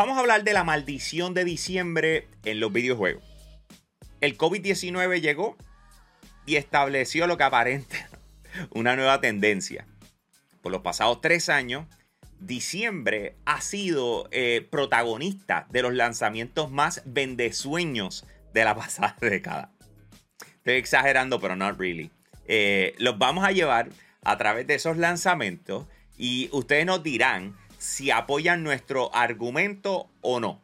Vamos a hablar de la maldición de diciembre en los videojuegos. El COVID-19 llegó y estableció lo que aparente una nueva tendencia. Por los pasados tres años, diciembre ha sido eh, protagonista de los lanzamientos más vendesueños de la pasada década. Estoy exagerando, pero not really. Eh, los vamos a llevar a través de esos lanzamientos y ustedes nos dirán si apoyan nuestro argumento o no.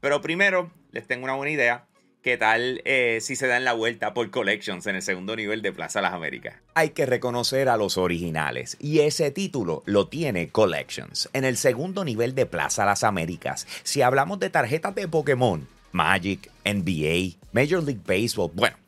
Pero primero, les tengo una buena idea. ¿Qué tal eh, si se dan la vuelta por Collections en el segundo nivel de Plaza Las Américas? Hay que reconocer a los originales y ese título lo tiene Collections en el segundo nivel de Plaza Las Américas. Si hablamos de tarjetas de Pokémon, Magic, NBA, Major League Baseball, bueno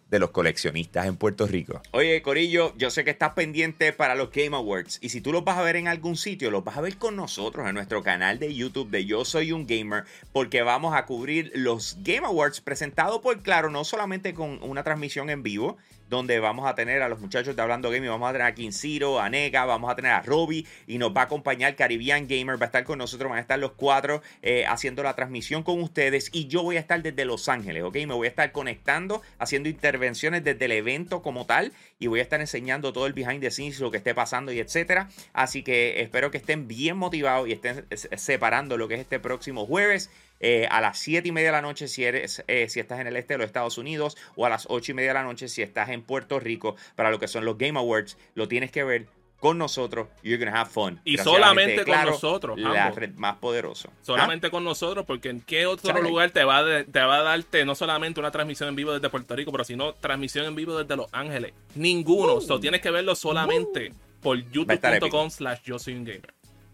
de los coleccionistas en Puerto Rico. Oye, Corillo, yo sé que estás pendiente para los Game Awards y si tú los vas a ver en algún sitio, los vas a ver con nosotros en nuestro canal de YouTube de Yo Soy un Gamer, porque vamos a cubrir los Game Awards presentados por Claro, no solamente con una transmisión en vivo, donde vamos a tener a los muchachos de Hablando Gaming, vamos a tener a Kinciro, a Nega, vamos a tener a Robbie y nos va a acompañar Caribbean Gamer, va a estar con nosotros, van a estar los cuatro eh, haciendo la transmisión con ustedes y yo voy a estar desde Los Ángeles, ¿ok? Me voy a estar conectando, haciendo intervenciones desde el evento como tal y voy a estar enseñando todo el behind the scenes, lo que esté pasando y etcétera. Así que espero que estén bien motivados y estén separando lo que es este próximo jueves. Eh, a las 7 y media de la noche si, eres, eh, si estás en el este de los Estados Unidos o a las 8 y media de la noche si estás en Puerto Rico para lo que son los Game Awards. Lo tienes que ver con nosotros. You're gonna have fun. Y solamente con nosotros. La red más poderosa. Solamente con nosotros, porque en qué otro lugar te va, a, te va a darte no solamente una transmisión en vivo desde Puerto Rico, pero sino transmisión en vivo desde Los Ángeles. Ninguno. Uh. tienes que verlo solamente por youtube.com slash yo soy un gamer.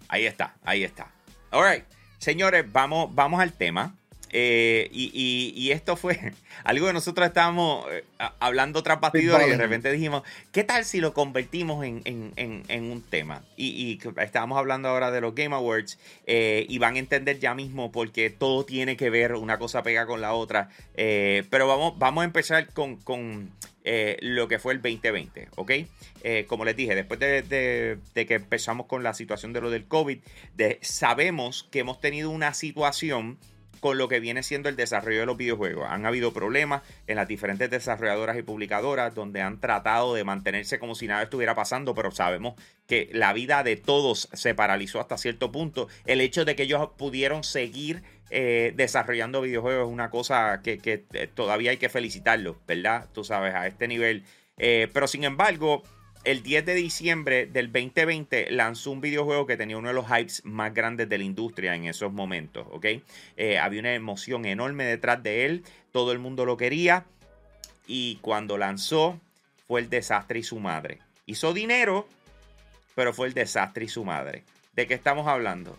Ahí está, ahí está. Alright. Señores, vamos, vamos al tema. Eh, y, esto fue algo que nosotros estábamos eh, hablando tras bastidores y de repente dijimos, ¿qué tal si lo convertimos en, un tema? Y, estábamos hablando ahora de los Game Awards eh, y van a entender ya mismo porque todo tiene que ver, una cosa pega con la otra. pero vamos, vamos a empezar con, lo que fue el 2020, ¿ok? como les dije, después de, que empezamos con la situación de lo del COVID, sabemos que hemos tenido una situación con lo que viene siendo el desarrollo de los videojuegos. Han habido problemas en las diferentes desarrolladoras y publicadoras donde han tratado de mantenerse como si nada estuviera pasando, pero sabemos que la vida de todos se paralizó hasta cierto punto. El hecho de que ellos pudieron seguir eh, desarrollando videojuegos es una cosa que, eh, todavía hay que felicitarlos, ¿verdad? Tú sabes, a este nivel. Eh, pero sin embargo, el 10 de diciembre del 2020 lanzó un videojuego que tenía uno de los hypes más grandes de la industria en esos momentos, ¿ok? Eh, había una emoción enorme detrás de él, todo el mundo lo quería y cuando lanzó fue el desastre y su madre. Hizo dinero, pero fue el desastre y su madre. ¿De qué estamos hablando?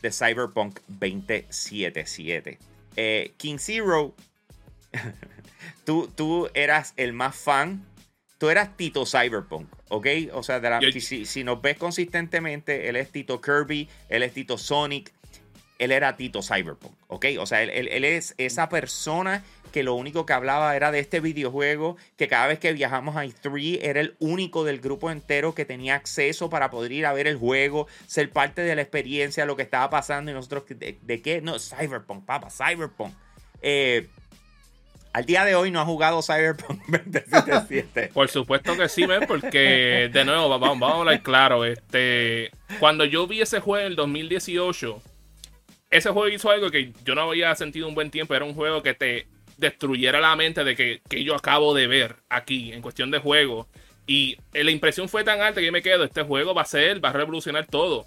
De Cyberpunk 2077. Eh, King Zero, tú, tú eras el más fan tú eras Tito Cyberpunk, ¿ok? O sea, si, nos ves consistentemente, él es Tito Kirby, él es Tito Sonic, él era Tito Cyberpunk, ¿ok? O sea, él, es esa persona que lo único que hablaba era de este videojuego, que cada vez que viajamos a E3 era el único del grupo entero que tenía acceso para poder ir a ver el juego, ser parte de la experiencia, lo que estaba pasando y nosotros, ¿de, de qué? No, Cyberpunk, papá, Cyberpunk. Eh, al día de hoy no ha jugado Cyberpunk 2077. Por supuesto que sí. Porque, de nuevo, vamos, a hablar claro. Este, cuando yo vi ese juego en el 2018, ese juego hizo algo que yo no había sentido un buen tiempo. Era un juego que te destruyera la mente de que, que yo acabo de ver aquí, en cuestión de juego. Y la impresión fue tan alta que yo me quedo, este juego va a ser, va a revolucionar todo.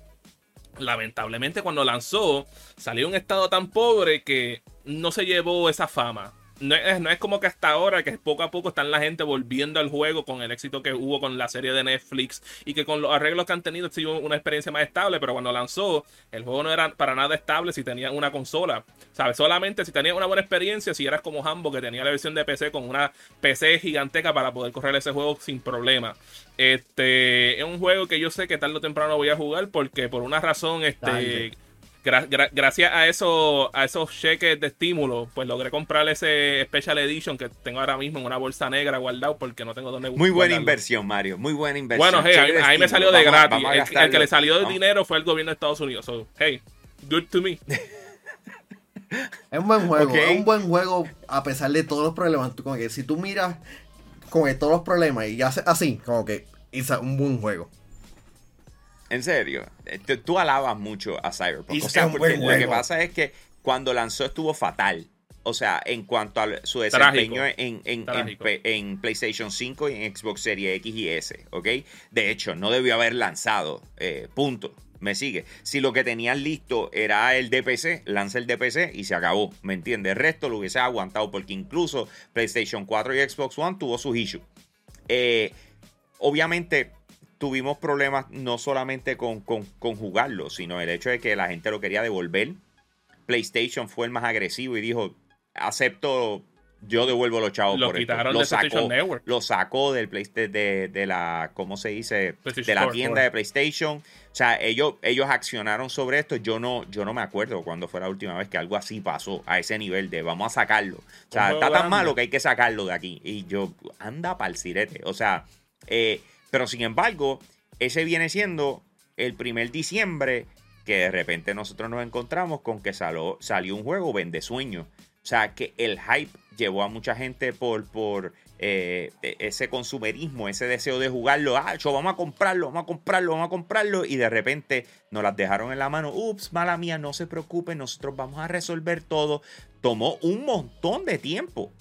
Lamentablemente cuando lanzó, salió un estado tan pobre que no se llevó esa fama no es, no es como que hasta ahora, que poco a poco están la gente volviendo al juego con el éxito que hubo con la serie de Netflix y que con los arreglos que han tenido ha sido una experiencia más estable, pero cuando lanzó, el juego no era para nada estable si tenían una consola. ¿Sabes? Solamente si tenías una buena experiencia, si eras como Hambo, que tenía la versión de PC con una PC giganteca para poder correr ese juego sin problema. Este es un juego que yo sé que tarde o temprano voy a jugar porque por una razón, este gracias a, eso, a esos cheques de estímulo, pues logré comprar ese Special Edition que tengo ahora mismo en una bolsa negra guardado porque no tengo donde Muy buena inversión, Mario. Muy buena inversión. Bueno, hey, ahí, me salió de gratis. el, que le salió de dinero fue el gobierno de Estados Unidos. So, hey, good to me. es un buen juego. Es un buen juego a pesar de todos los problemas. Como que si tú miras que todos los problemas y haces así, como que es un buen juego. En serio, eh, tú alabas mucho a Cyberpunk. O sea, porque lo que pasa es que cuando lanzó estuvo fatal. O sea, en cuanto a su desempeño en, en, PlayStation 5 y en Xbox Series X y S, ¿ok? De hecho, no debió haber lanzado, eh, punto. Me sigue. Si lo que tenían listo era el DPC, lanza el DPC y se acabó. ¿Me entiendes? El resto lo hubiese aguantado porque incluso PlayStation 4 y Xbox One tuvo sus issues. Eh, obviamente, tuvimos problemas no solamente con, jugarlo, sino el hecho de que la gente lo quería devolver. PlayStation fue el más agresivo y dijo, acepto, yo devuelvo los chavos lo por quitaron Lo sacó, Network. lo sacó del de, de, la, ¿cómo se dice? de la tienda de PlayStation. O sea, ellos, ellos accionaron sobre esto. Yo no, yo no me acuerdo cuando fue la última vez que algo así pasó a ese nivel de vamos a sacarlo. O sea, está tan malo que hay que sacarlo de aquí. Y yo, anda para el sirete. O sea, eh, pero sin embargo, ese viene siendo el primer diciembre que de repente nosotros nos encontramos con que salió, un juego vende sueño. O sea, que el hype llevó a mucha gente por, por eh, e, ese consumerismo, ese deseo de jugarlo. Ah, yo vamos a comprarlo, vamos a comprarlo, vamos a comprarlo. Y de repente nos las dejaron en la mano. Ups, mala mía, no se preocupen, nosotros vamos a resolver todo. Tomó un montón de tiempo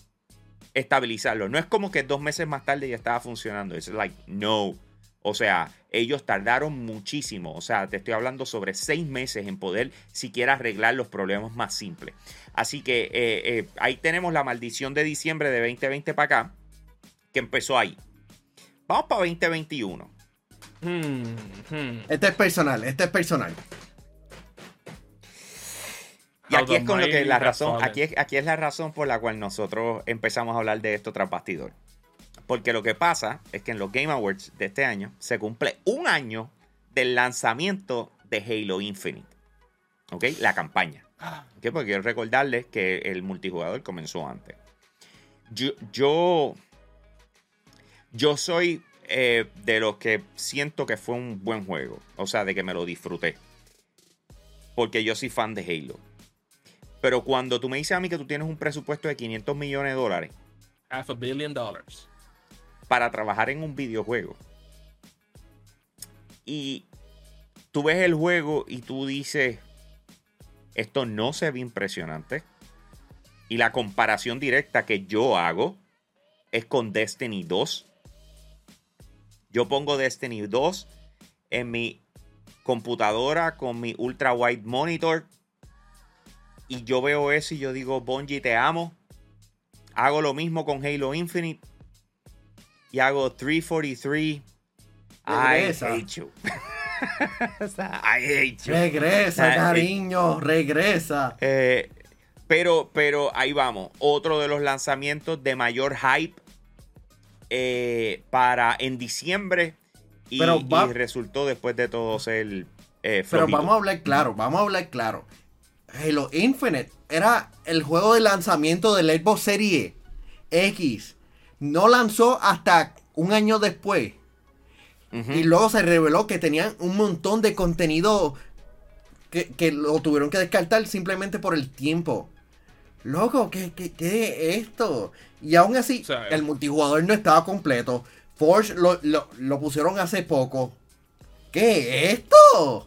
estabilizarlo. No es como que dos meses más tarde ya estaba funcionando. Es like, no. O sea, ellos tardaron muchísimo. O sea, te estoy hablando sobre seis meses en poder siquiera arreglar los problemas más simples. Así que eh, eh, ahí tenemos la maldición de diciembre de 2020 para acá, que empezó ahí. Vamos para 2021. Hmm. Este es personal, este es personal. Y aquí es con lo que la razón, aquí es, aquí es la razón por la cual nosotros empezamos a hablar de esto tras bastidor. Porque lo que pasa es que en los Game Awards de este año se cumple un año del lanzamiento de Halo Infinite. ¿Ok? La campaña. ¿Ok? Porque quiero recordarles que el multijugador comenzó antes. Yo, yo, yo soy eh, de los que siento que fue un buen juego. O sea, de que me lo disfruté. Porque yo soy fan de Halo. Pero cuando tú me dices a mí que tú tienes un presupuesto de 500 millones de dólares. Half a billion dollars. Para trabajar en un videojuego. Y tú ves el juego y tú dices, esto no se ve impresionante. Y la comparación directa que yo hago es con Destiny 2. Yo pongo Destiny 2 en mi computadora con mi ultra wide monitor y yo veo eso y yo digo, Bungie, te amo. Hago lo mismo con Halo Infinite. Y hago 343. Regresa. I hate you. I hate you. Regresa, cariño, regresa. Eh, pero, pero ahí vamos. Otro de los lanzamientos de mayor hype eh, para en diciembre. Y, resultó después de todo ser. Eh, pero vamos a hablar claro, vamos a hablar claro. Halo Infinite era el juego de lanzamiento del Xbox Series X. No lanzó hasta un año después. Y luego se reveló que tenían un montón de contenido que, lo tuvieron que descartar simplemente por el tiempo. Loco, ¿qué, qué, qué es esto? Y aún así, el multijugador no estaba completo. Forge lo, lo pusieron hace poco. ¿Qué es esto?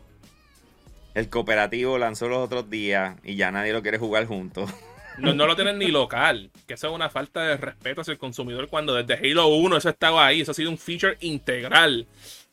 El cooperativo lanzó los otros días y ya nadie lo quiere jugar juntos. No, lo tienen ni local, que eso es una falta de respeto hacia el consumidor cuando desde Halo 1 eso estaba ahí, eso ha sido un feature integral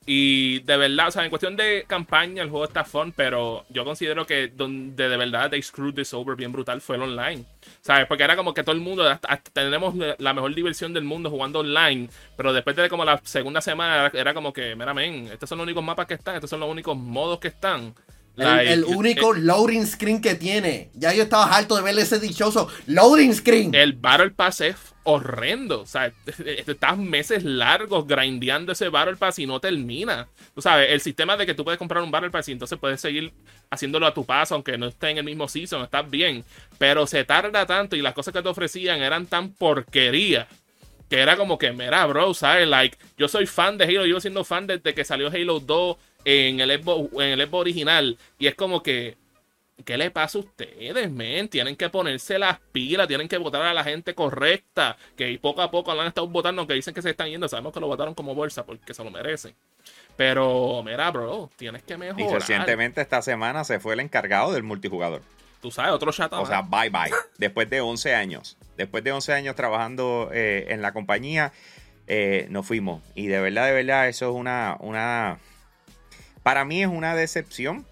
Y de verdad, o sea, en cuestión de campaña, el juego está fun, pero yo considero que donde de verdad they screwed this over bien brutal fue el online. ¿Sabes? Porque era como que todo el mundo, tenemos la mejor diversión del mundo jugando online, pero después de como la segunda semana era como que, mira, men, estos son los únicos mapas que están, estos son los únicos modos que están. El, único loading screen que tiene. Ya yo estaba harto de ver ese dichoso loading screen. El Battle Pass es horrendo. O sea, estás meses largos grindeando ese Battle Pass y no termina. Tú sabes, el sistema de que tú puedes comprar un Battle Pass y entonces puedes seguir haciéndolo a tu paso, aunque no esté en el mismo season, estás bien. Pero se tarda tanto y las cosas que te ofrecían eran tan porquería que era como que, mira, bro, ¿sabes? Like, yo soy fan de Halo, yo siendo fan desde que salió Halo 2 en el Xbox, en el original. Y es como que, ¿qué le pasa a ustedes, men? Tienen que ponerse las pilas, tienen que votar a la gente correcta. Que poco a poco han estado votando, que dicen que se están yendo. Sabemos que lo votaron como bolsa porque se lo merecen. Pero, mira, bro, tienes que mejorar. Y recientemente esta semana se fue el encargado del multijugador. Tú sabes, otro chat. O sea, bye bye. Después de 11 años. Después de 11 años trabajando eh, en la compañía, eh, nos fuimos. Y de verdad, de verdad, eso es una, una para mí es una decepción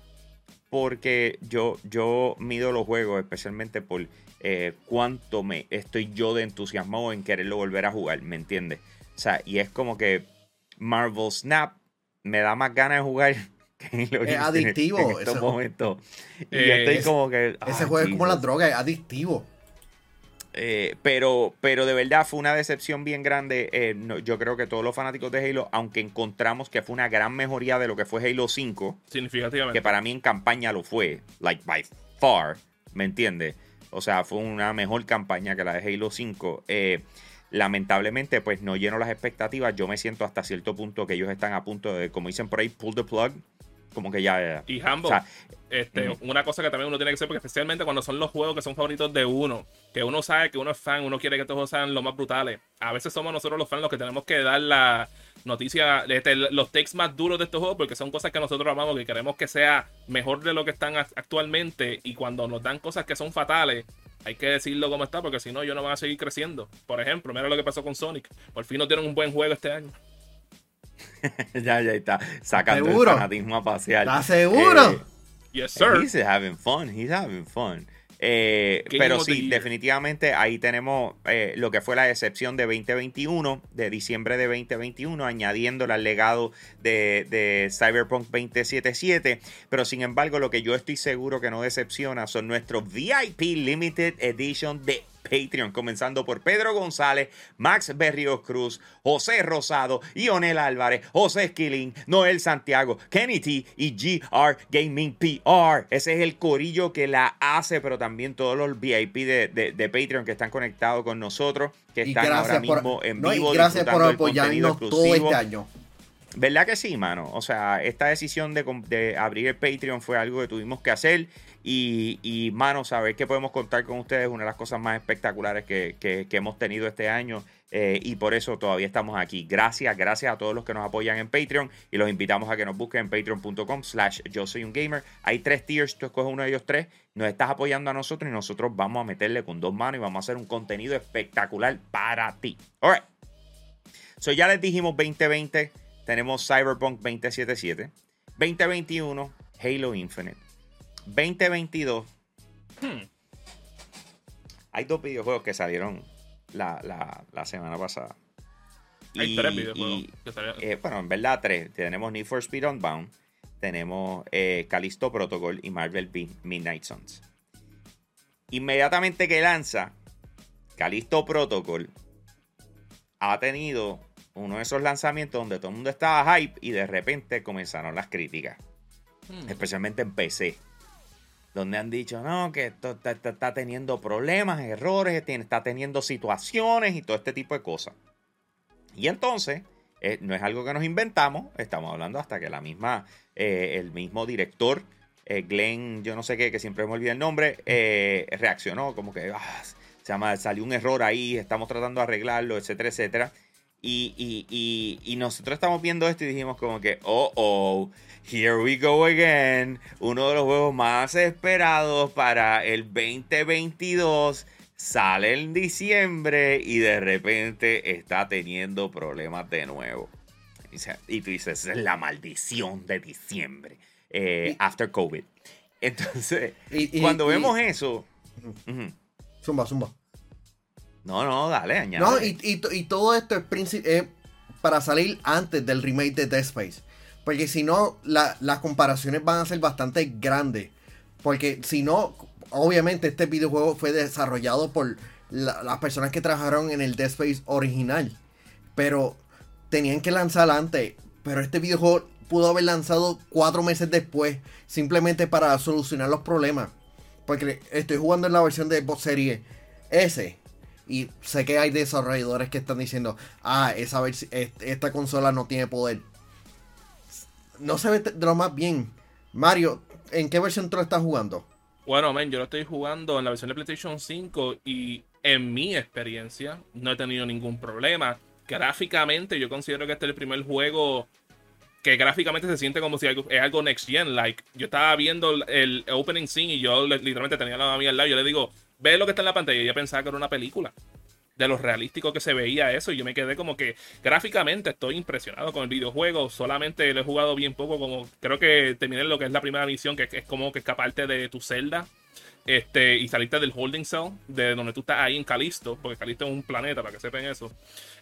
porque yo, yo mido los juegos especialmente por eh, cuánto me estoy yo de entusiasmado en quererlo volver a jugar, ¿me entiendes? O sea, y es como que Marvel Snap me da más ganas de jugar que lo es adictivo en estos momentos. Y estoy eh, como que... Ese juego es como la droga, es adictivo. Eh, pero, pero de verdad fue una decepción bien grande. Eh, yo creo que todos los fanáticos de Halo, aunque encontramos que fue una gran mejoría de lo que fue Halo 5, significativamente, que para mí en campaña lo fue, like by far, ¿me entiendes? O sea, fue una mejor campaña que la de Halo 5. Eh, lamentablemente, pues no lleno las expectativas. Yo me siento hasta cierto punto que ellos están a punto de, como dicen por ahí, pull the plug como que ya. Y Humble, este, una cosa que también uno tiene que hacer, porque especialmente cuando son los juegos que son favoritos de uno, que uno sabe que uno es fan, uno quiere que estos juegos sean los más brutales. A veces somos nosotros los fans los que tenemos que dar la noticia, este, los takes más duros de estos juegos, porque son cosas que nosotros amamos, que queremos que sea mejor de lo que están actualmente. Y cuando nos dan cosas que son fatales, hay que decirlo como está, porque si no, ellos no van a seguir creciendo. Por ejemplo, mira lo que pasó con Sonic. Por fin no tienen un buen juego este año. ya, ya está sacando el fanatismo a pasear. ¿Estás seguro? Eh, yes, sir. He's having fun. He's having fun. Eh, pero sí, definitivamente ahí tenemos eh, lo que fue la excepción de 2021, de diciembre de 2021, añadiendo al legado de, de, Cyberpunk 2077. Pero sin embargo, lo que yo estoy seguro que no decepciona son nuestros VIP Limited Edition de Patreon, comenzando por Pedro González, Max Berrios Cruz, José Rosado, Ionel Álvarez, José Esquilín, Noel Santiago, Kenny T y GR Gaming PR. Ese es el corillo que la hace, pero también todos los VIP de, Patreon que están conectados con nosotros, que están ahora mismo en vivo. gracias por apoyarnos todo este año. ¿Verdad que sí, mano? O sea, esta decisión de, abrir el Patreon fue algo que tuvimos que hacer. Y, mano, saber que podemos contar con ustedes es una de las cosas más espectaculares que, hemos tenido este año. Eh, y por eso todavía estamos aquí. Gracias, gracias a todos los que nos apoyan en Patreon. Y los invitamos a que nos busquen en patreon.com slash yo soy un gamer. Hay tres tiers, tú escoges uno de ellos tres. Nos estás apoyando a nosotros y nosotros vamos a meterle con dos manos y vamos a hacer un contenido espectacular para ti. Alright. So ya les dijimos 2020, tenemos Cyberpunk 2077. 2021, Halo Infinite. 2022. Hmm. Hay dos videojuegos que salieron la, semana pasada. Hay tres videojuegos. Eh, bueno, en verdad tres. Tenemos Need for Speed Unbound, tenemos eh, Callisto Protocol y Marvel Midnight Suns. Inmediatamente que lanza Callisto Protocol, ha tenido uno de esos lanzamientos donde todo el mundo estaba hype y de repente comenzaron las críticas. Hmm. Especialmente en PC donde han dicho, no, que esto está, teniendo problemas, errores, está teniendo situaciones y todo este tipo de cosas. Y entonces, eh, no es algo que nos inventamos, estamos hablando hasta que la misma, eh, el mismo director, eh, Glenn, yo no sé qué, que siempre me olvida el nombre, reaccionó como que ah, se llama, salió un error ahí, estamos tratando de arreglarlo, etcétera, etcétera. Y, y, y, nosotros estamos viendo esto y dijimos como que, oh, oh, here we go again. Uno de los juegos más esperados para el 2022 sale en diciembre y de repente está teniendo problemas de nuevo. Y tú dices, es la maldición de diciembre. Eh, after COVID. Entonces, cuando vemos eso. Zumba, zumba. No, no, dale, añade. No, y, todo esto es, para salir antes del remake de Dead Space. Porque si no, las comparaciones van a ser bastante grandes. Porque si no, obviamente este videojuego fue desarrollado por las personas que trabajaron en el Dead Space original. Pero tenían que lanzar antes. Pero este videojuego pudo haber lanzado cuatro meses después. Simplemente para solucionar los problemas. Porque estoy jugando en la versión de Xbox Series S. Y sé que hay desarrolladores que están diciendo, ah, esa esta consola no tiene poder. No se ve de lo más bien. Mario, ¿en qué versión tú lo estás jugando? Bueno, men, yo lo estoy jugando en la versión de PlayStation 5 y en mi experiencia no he tenido ningún problema. Gráficamente, yo considero que este es el primer juego que gráficamente se siente como si es algo next gen. Like, yo estaba viendo el, opening scene y yo literalmente tenía la mía al lado. Yo le digo, ve lo que está en la pantalla. Yo pensaba que era una película. De lo realístico que se veía eso. Y yo me quedé como que gráficamente estoy impresionado con el videojuego. Solamente lo he jugado bien poco. Como creo que terminé lo que es la primera misión, que es como que escaparte de tu celda. Este, y saliste del holding cell, de donde tú estás ahí en Calisto, porque Calisto es un planeta, para que sepan eso.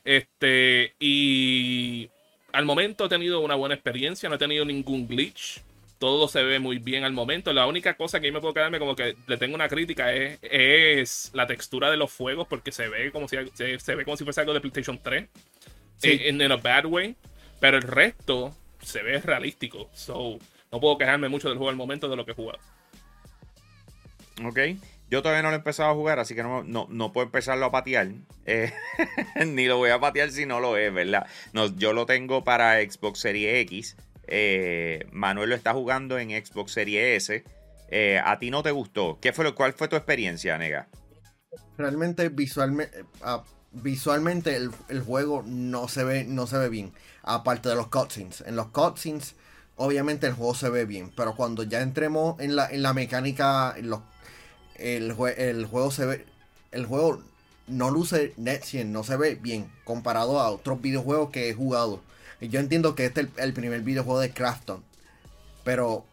Este, y al momento he tenido una buena experiencia, no he tenido ningún glitch todo se ve muy bien al momento. La única cosa que yo me puedo quedarme como que le tengo una crítica es, es la textura de los fuegos, porque se ve como si se, ve como si fuese algo de PlayStation 3. En, en a bad way. Pero el resto se ve realístico. So, no puedo quejarme mucho del juego al momento de lo que he jugado. Ok. Yo todavía no lo he empezado a jugar, así que no, no, puedo empezarlo a patear. Eh, ni lo voy a patear si no lo es, ¿verdad? No, yo lo tengo para Xbox Series X. Eh, Manuel lo está jugando en Xbox Series S. Eh, ¿A ti no te gustó? ¿Qué fue lo, ¿Cuál fue tu experiencia, Nega? Realmente visualmente, ah, visualmente el, juego no se, ve, no se ve bien. Aparte de los cutscenes. En los cutscenes, obviamente el juego se ve bien. Pero cuando ya entremos en la, en la mecánica, el, juego se ve. El juego no luce NetGen, no se ve bien comparado a otros videojuegos que he jugado. Yo entiendo que este es el, primer videojuego de Crafton. Pero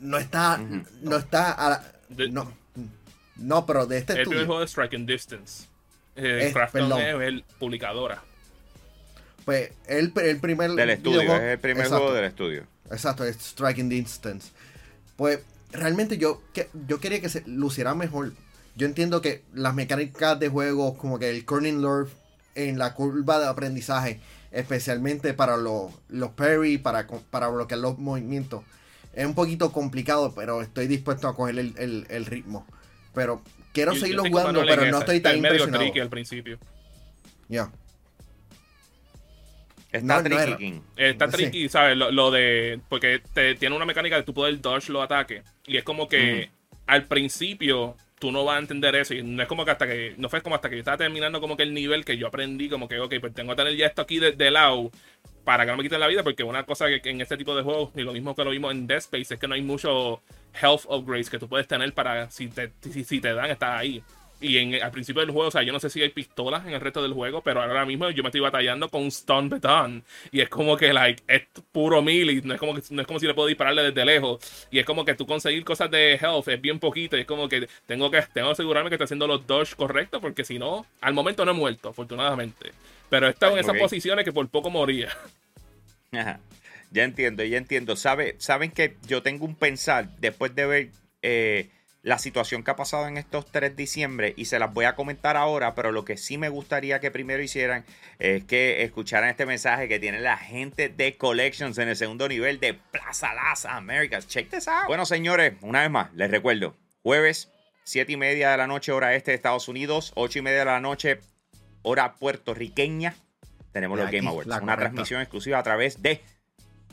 no está. No está. no, no, pero de este el estudio. El primer juego de Striking Distance. Eh, Crafton es el publicadora. Pues el, el primer. Del estudio, es el primer juego del estudio. Exacto, es Striking Distance. Pues realmente yo, que, yo quería que se luciera mejor. Yo entiendo que las mecánicas de juego, como que el Corning Lord en la curva de aprendizaje, especialmente para los, los parry, para, para bloquear los movimientos. Es un poquito complicado, pero estoy dispuesto a coger el, ritmo. Pero quiero seguirlo jugando, pero no estoy tan impresionado. Medio al principio. Ya. Está tricky. Está tricky, ¿sabes? Lo, de. Porque te, tiene una mecánica de tú poder dodge los ataques. Y es como que al principio tú no vas a entender eso. Y no es como que hasta que. No fue como hasta que yo estaba terminando como que el nivel que yo aprendí, como que, ok, pues tengo que tener ya esto aquí de, lado para que no me quiten la vida. Porque una cosa que, en este tipo de juegos, y lo mismo que lo vimos en Dead Space, es que no hay mucho health upgrades que tú puedes tener para si te, si, te dan, estás ahí. Y en, al principio del juego, o sea, yo no sé si hay pistolas en el resto del juego, pero ahora mismo yo me estoy batallando con Stun Baton. Y es como que, like, es puro melee. No es como, que, no es como si le puedo dispararle desde lejos. Y es como que tú conseguir cosas de health es bien poquito. Y es como que tengo que, tengo que asegurarme que estoy haciendo los dodge correctos, porque si no, al momento no he muerto, afortunadamente. Pero he estado en esas posiciones que por poco moría. Ajá. Ya entiendo, ya entiendo. ¿Sabe, Saben que yo tengo un pensar después de ver. Eh, la situación que ha pasado en estos 3 diciembre y se las voy a comentar ahora, pero lo que sí me gustaría que primero hicieran es que escucharan este mensaje que tiene la gente de Collections en el segundo nivel de Plaza Las Américas. Check this out. Bueno, señores, una vez más, les recuerdo, jueves, 7 y media de la noche, hora este de Estados Unidos, 8 y media de la noche, hora puertorriqueña, tenemos los Game Awards. Una transmisión exclusiva a través de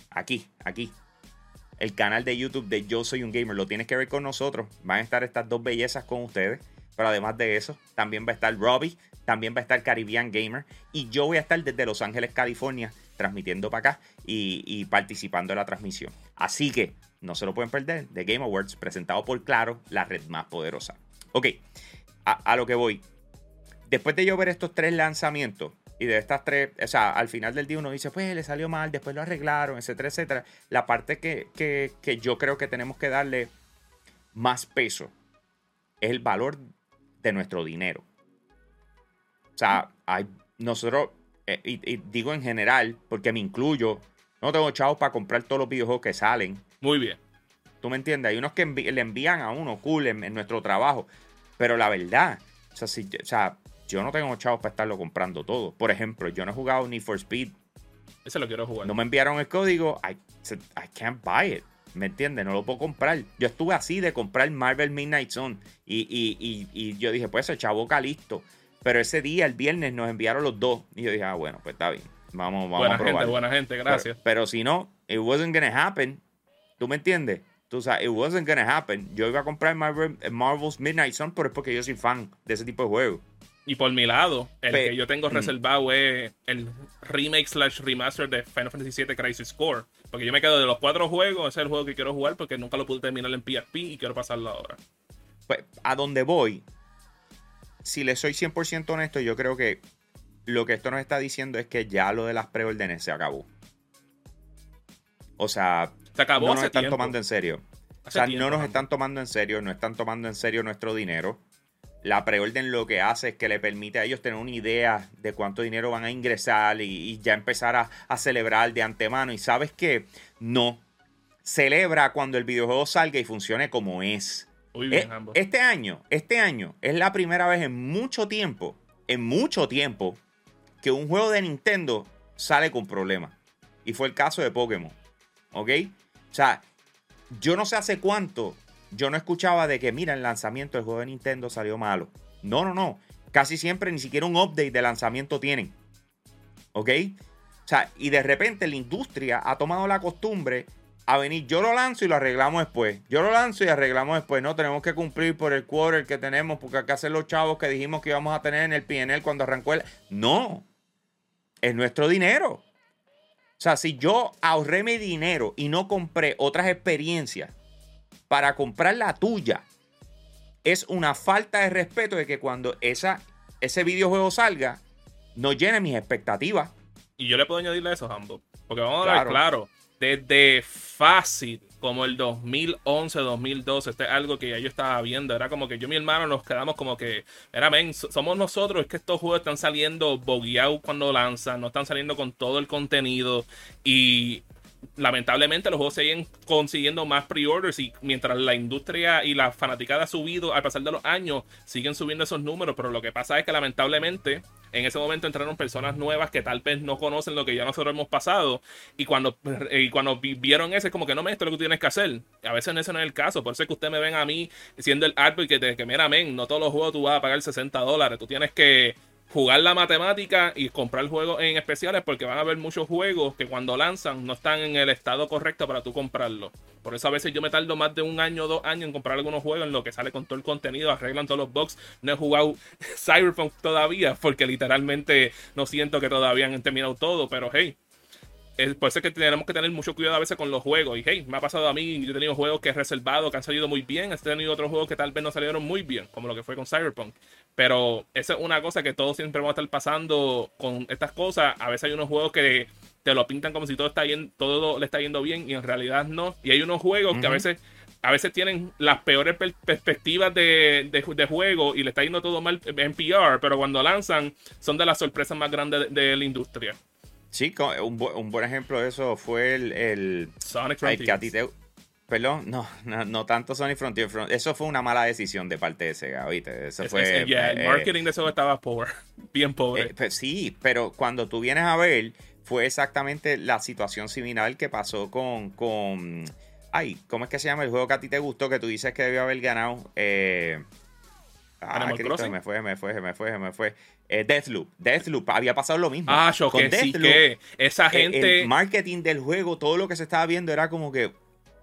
aquí, aquí, el canal de YouTube de Yo Soy un Gamer. Lo tienes que ver con nosotros. Van a estar estas dos bellezas con ustedes. Pero además de eso, también va a estar Robbie, también va a estar Caribbean Gamer. Y yo voy a estar desde Los Ángeles, California, transmitiendo para acá y, participando en la transmisión. Así que no se lo pueden perder. The Game Awards, presentado por Claro, la red más poderosa. Ok, a, a lo que voy. Después de yo ver estos tres lanzamientos, Y de estas tres, o sea, al final del día uno dice, pues le salió mal, después lo arreglaron, etcétera, etcétera. La parte que, que, que yo creo que tenemos que darle más peso es el valor de nuestro dinero. O sea, hay, nosotros, eh, y, digo en general, porque me incluyo, no tengo chavos para comprar todos los videojuegos que salen. Muy bien. ¿Tú me entiendes? Hay unos que le envían a uno cool en, nuestro trabajo. Pero la verdad, o sea, si, o sea, yo no tengo chavos para estarlo comprando todo. Por ejemplo, yo no he jugado ni for Speed. Ese lo quiero jugar. No me enviaron el código. I, I can't buy it. ¿Me entiendes? No lo puedo comprar. Yo estuve así de comprar Marvel Midnight Zone. Y, y, yo dije, pues el chavo listo. Pero ese día, el viernes, nos enviaron los dos. Y yo dije, ah, bueno, pues está bien. Vamos, vamos buena a probar. Gente, buena gente, gracias. Pero, si no, it wasn't gonna happen. ¿Tú me entiendes? Tú sabes, it wasn't gonna happen. Yo iba a comprar Marvel, Marvel's Midnight Zone, pero es porque yo soy fan de ese tipo de juegos. Y por mi lado, el que yo tengo mm. reservado es el remake slash remaster de Final Fantasy VII Crisis Core. Porque yo me quedo de los cuatro juegos, ese es el juego que quiero jugar porque nunca lo pude terminar en PSP y quiero pasarlo ahora. Pues a donde voy, si le soy 100% honesto, yo creo que lo que esto nos está diciendo es que ya lo de las preórdenes se acabó. O sea, se acabó no nos están tomando en serio. o sea, no nos están tomando en serio, no están tomando en serio nuestro dinero. La preorden lo que hace es que le permite a ellos tener una idea de cuánto dinero van a ingresar y, ya empezar a, celebrar de antemano. Y sabes que no. Celebra cuando el videojuego salga y funcione como es. Muy bien, eh, Este año, este año es la primera vez en mucho tiempo, en mucho tiempo, que un juego de Nintendo sale con problemas. Y fue el caso de Pokémon. ¿Ok? O sea, yo no sé hace cuánto yo no escuchaba de que, mira, el lanzamiento del juego de Nintendo salió malo. No, no, no. Casi siempre ni siquiera un update de lanzamiento tienen. ¿Ok? O sea, y de repente la industria ha tomado la costumbre a venir, yo lo lanzo y lo arreglamos después. Yo lo lanzo y arreglamos después. No, tenemos que cumplir por el quarter que tenemos, porque acá hacen los chavos que dijimos que íbamos a tener en el PNL cuando arrancó el. No. Es nuestro dinero. O sea, si yo ahorré mi dinero y no compré otras experiencias para comprar la tuya. Es una falta de respeto de que cuando esa, ese videojuego salga, no llene mis expectativas. Y yo le puedo añadirle eso, Hambo. Porque vamos a ver, claro, desde fácil como el 2011, 2012, este es algo que ya yo estaba viendo. Era como que yo y mi hermano nos quedamos como que, era men, somos nosotros, es que estos juegos están saliendo bogueados cuando lanzan, no están saliendo con todo el contenido. Y lamentablemente los juegos siguen consiguiendo más pre-orders y mientras la industria y la fanaticada ha subido al pasar de los años, siguen subiendo esos números, pero lo que pasa es que lamentablemente en ese momento entraron personas nuevas que tal vez no conocen lo que ya nosotros hemos pasado y cuando, y cuando vieron eso es como que no me esto es lo que tienes que hacer. A veces ese no es el caso, por eso es que ustedes me ven a mí siendo el advocate que, que mira, men, no todos los juegos tú vas a pagar 60 dólares, tú tienes que jugar la matemática y comprar juegos en especiales porque van a haber muchos juegos que cuando lanzan no están en el estado correcto para tú comprarlo. Por eso a veces yo me tardo más de un año o dos años en comprar algunos juegos en lo que sale con todo el contenido, arreglan todos los bugs. No he jugado Cyberpunk todavía porque literalmente no siento que todavía han terminado todo, pero hey, es por eso que tenemos que tener mucho cuidado a veces con los juegos. Y hey, me ha pasado a mí, yo he tenido juegos que he reservado, que han salido muy bien. He tenido otros juegos que tal vez no salieron muy bien, como lo que fue con Cyberpunk. Pero esa es una cosa que todos siempre vamos a estar pasando con estas cosas. A veces hay unos juegos que te lo pintan como si todo está bien, todo le está yendo bien y en realidad no. Y hay unos juegos que a veces a veces tienen las peores perspectivas de, de, juego y le está yendo todo mal en PR, pero cuando lanzan son de las sorpresas más grandes de la industria. Sí, un, un, buen ejemplo de eso fue el, el Sonic Frontier. Perdón, no, no, tanto Sonic Frontier. Eso fue una mala decisión de parte de Sega, ¿viste? Eso fue, el eh, marketing de eso estaba pobre, bien pobre. Eh, pues sí, pero cuando tú vienes a ver, fue exactamente la situación similar que pasó con, con... Ay, ¿cómo es que se llama el juego que a ti te gustó que tú dices que debió haber ganado? Eh, ah, Cristo, me fue, me fue, me fue, me fue eh, Deathloop. Deathloop había pasado lo mismo. Ah, yo que sí que esa gente. El marketing del juego, todo lo que se estaba viendo era como que.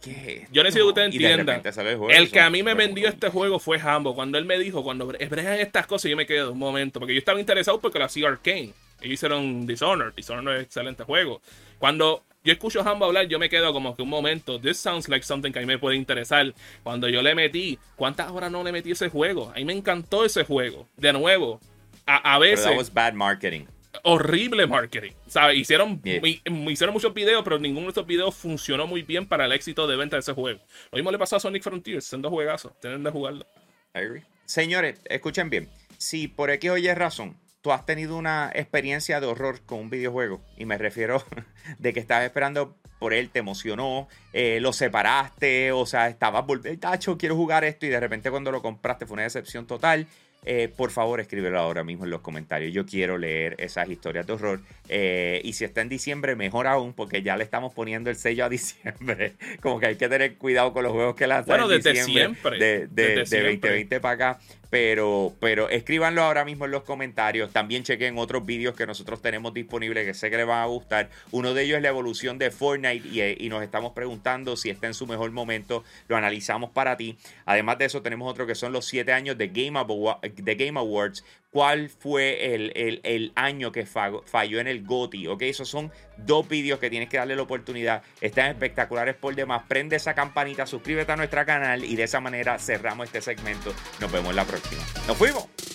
¿qué Yo necesito que usted entienda. El, que a mí me vendió este juego fue Hambo. Cuando él me dijo, cuando bregan estas cosas, yo me quedé un momento. Porque yo estaba interesado porque lo hacía Arkane. Ellos hicieron Dishonored. Dishonored es un excelente juego. Cuando yo escucho a Hambo hablar, yo me quedo como que un momento, this sounds like something que a mí me puede interesar. Cuando yo le metí, ¿cuántas horas no le metí ese juego? A mí me encantó ese juego. De nuevo, a, veces. Pero that was bad marketing. horrible marketing. ¿sabes? Hicieron, Yeah. mi- hicieron muchos videos, pero ninguno de estos videos funcionó muy bien para el éxito de venta de ese juego. Lo mismo le pasó a Sonic Frontiers, son dos juegazos, tienen de jugarlo. I agree. Señores, escuchen bien. Si por X o Y razón tú has tenido una experiencia de horror con un videojuego, y me refiero de que estabas esperando por él, te emocionó, eh, lo separaste, o sea, estabas volviendo, tacho, quiero jugar esto, y de repente cuando lo compraste fue una decepción total. Eh, por favor, escríbelo ahora mismo en los comentarios. Yo quiero leer esas historias de horror. Eh, y si está en diciembre, mejor aún, porque ya le estamos poniendo el sello a diciembre. Como que hay que tener cuidado con los juegos que lanzan Bueno, en desde diciembre siempre, de, de- desde de siempre. 2020 para acá. Pero, pero escríbanlo ahora mismo en los comentarios. También chequen otros vídeos que nosotros tenemos disponibles que sé que les van a gustar. Uno de ellos es la evolución de Fortnite y, eh, y nos estamos preguntando si está en su mejor momento. Lo analizamos para ti. Además de eso, tenemos otro que son los 7 años de de Game Awards. ¿Cuál fue el, el- el año que fa- falló en el GOTY? ¿Ok? Esos son dos vídeos que tienes que darle la oportunidad. Están espectaculares por demás. Prende esa campanita, suscríbete a nuestro canal y de esa manera cerramos este segmento. Nos vemos la próxima. ¡Nos fuimos!